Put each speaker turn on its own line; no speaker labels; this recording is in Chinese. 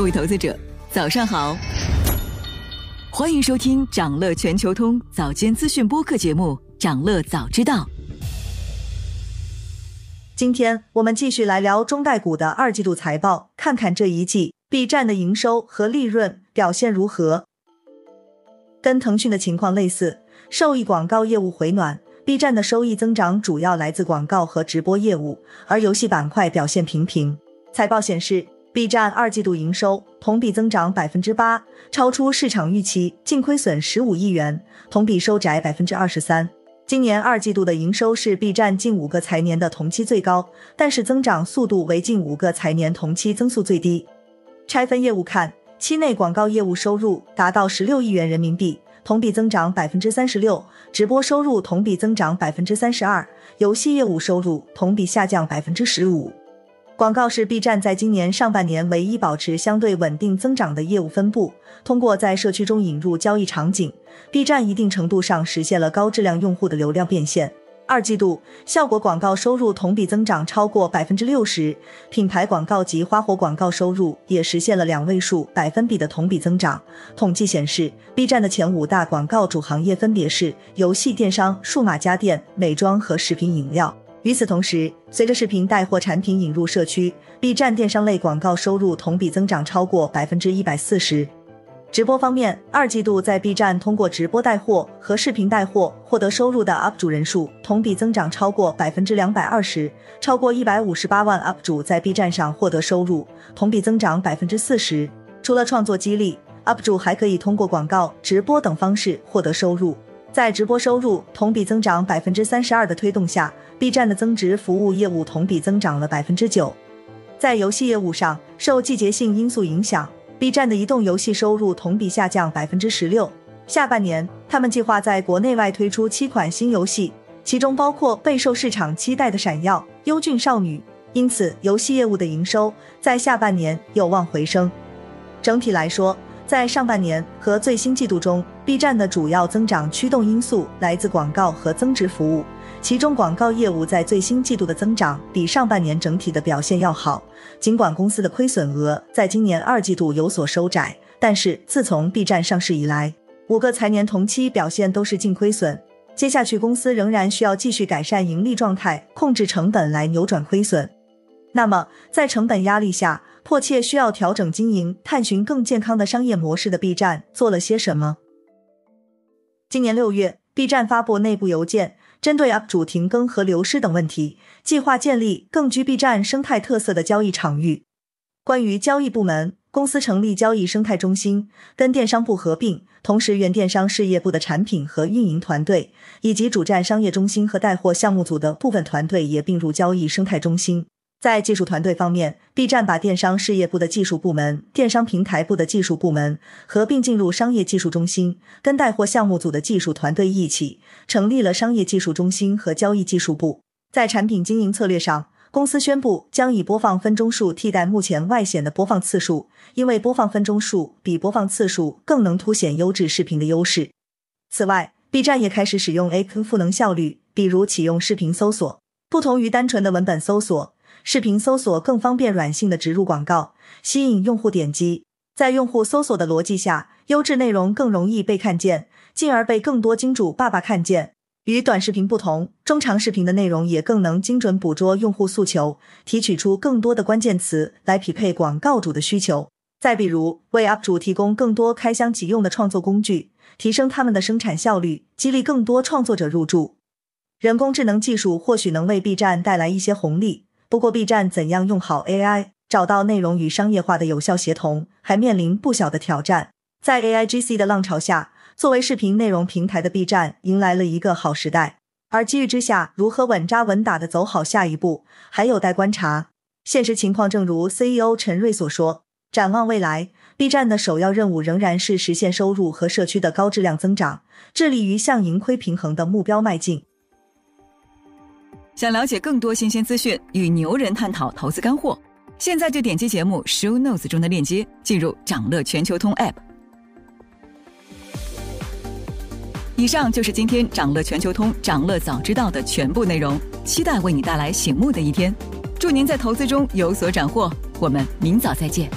各位投资者，早上好！欢迎收听长乐全球通早间资讯播客节目《长乐早知道》。
今天我们继续来聊中概股的二季度财报，看看这一季 B 站的营收和利润表现如何。跟腾讯的情况类似，受益广告业务回暖，B 站的收益增长主要来自广告和直播业务，而游戏板块表现平平。财报显示，B 站二季度营收同比增长百分之八，超出市场预期，净亏损十五亿元，同比收窄百分之二十三。今年二季度的营收是 B 站近五个财年的同期最高，但是增长速度为近五个财年同期增速最低。拆分业务看。期内广告业务收入达到十六亿元人民币，同比增长百分之三十六；直播收入同比增长百分之三十二；游戏业务收入同比下降百分之十五。广告是 B 站在今年上半年唯一保持相对稳定增长的业务分布。通过在社区中引入交易场景，B 站一定程度上实现了高质量用户的流量变现。二季度效果广告收入同比增长超过百分之六十，品牌广告及花活广告收入也实现了两位数百分比的同比增长。统计显示，B 站的前五大广告主行业分别是游戏、电商、数码家电、美妆和食品饮料。与此同时，随着视频带货产品引入社区，B 站电商类广告收入同比增长超过百分之一百四十。直播方面，二季度在 B 站通过直播带货和视频带货获得收入的 UP 主人数同比增长超过百分之两百二十，超过一百五十八万 UP 主在 B 站上获得收入，同比增长百分之四十。除了创作激励，UP 主还可以通过广告、直播等方式获得收入。在直播收入同比增长百分之三十二的推动下，B 站的增值服务业务同比增长了百分之九。在游戏业务上，受季节性因素影响。B 站的移动游戏收入同比下降百分之十六。下半年，他们计划在国内外推出七款新游戏，其中包括备受市场期待的《闪耀：优俊少女》。因此，游戏业务的营收在下半年有望回升。整体来说，在上半年和最新季度中，B 站的主要增长驱动因素来自广告和增值服务。其中广告业务在最新季度的增长比上半年整体的表现要好。尽管公司的亏损额在今年二季度有所收窄，但是自从 B 站上市以来，五个财年同期表现都是净亏损。接下去公司仍然需要继续改善盈利状态，控制成本来扭转亏损。那么在成本压力下，迫切需要调整经营、探寻更健康的商业模式的 B 站做了些什么？今年六月，B 站发布内部邮件。针对 UP 主停更和流失等问题，计划建立更具 B 站生态特色的交易场域。关于交易部门，公司成立交易生态中心，跟电商部合并，同时原电商事业部的产品和运营团队，以及主站商业中心和带货项目组的部分团队也并入交易生态中心。在技术团队方面，B 站把电商事业部的技术部门、电商平台部的技术部门合并进入商业技术中心，跟带货项目组的技术团队一起成立了商业技术中心和交易技术部。在产品经营策略上，公司宣布将以播放分钟数替代目前外显的播放次数，因为播放分钟数比播放次数更能凸显优质视频的优势。此外，B 站也开始使用 A 坑赋能效率，比如启用视频搜索，不同于单纯的文本搜索。视频搜索更方便软性的植入广告，吸引用户点击。在用户搜索的逻辑下，优质内容更容易被看见，进而被更多金主爸爸看见。与短视频不同，中长视频的内容也更能精准捕捉用户诉求，提取出更多的关键词来匹配广告主的需求。再比如，为 UP 主提供更多开箱即用的创作工具，提升他们的生产效率，激励更多创作者入驻。人工智能技术或许能为 B 站带来一些红利。不过，B 站怎样用好 AI，找到内容与商业化的有效协同，还面临不小的挑战。在 AIGC 的浪潮下，作为视频内容平台的 B 站迎来了一个好时代。而机遇之下，如何稳扎稳打的走好下一步，还有待观察。现实情况正如 CEO 陈瑞所说，展望未来，B 站的首要任务仍然是实现收入和社区的高质量增长，致力于向盈亏平衡的目标迈进。
想了解更多新鲜资讯，与牛人探讨投资干货，现在就点击节目 show notes 中的链接，进入掌乐全球通 app。以上就是今天掌乐全球通掌乐早知道的全部内容，期待为你带来醒目的一天。祝您在投资中有所斩获，我们明早再见。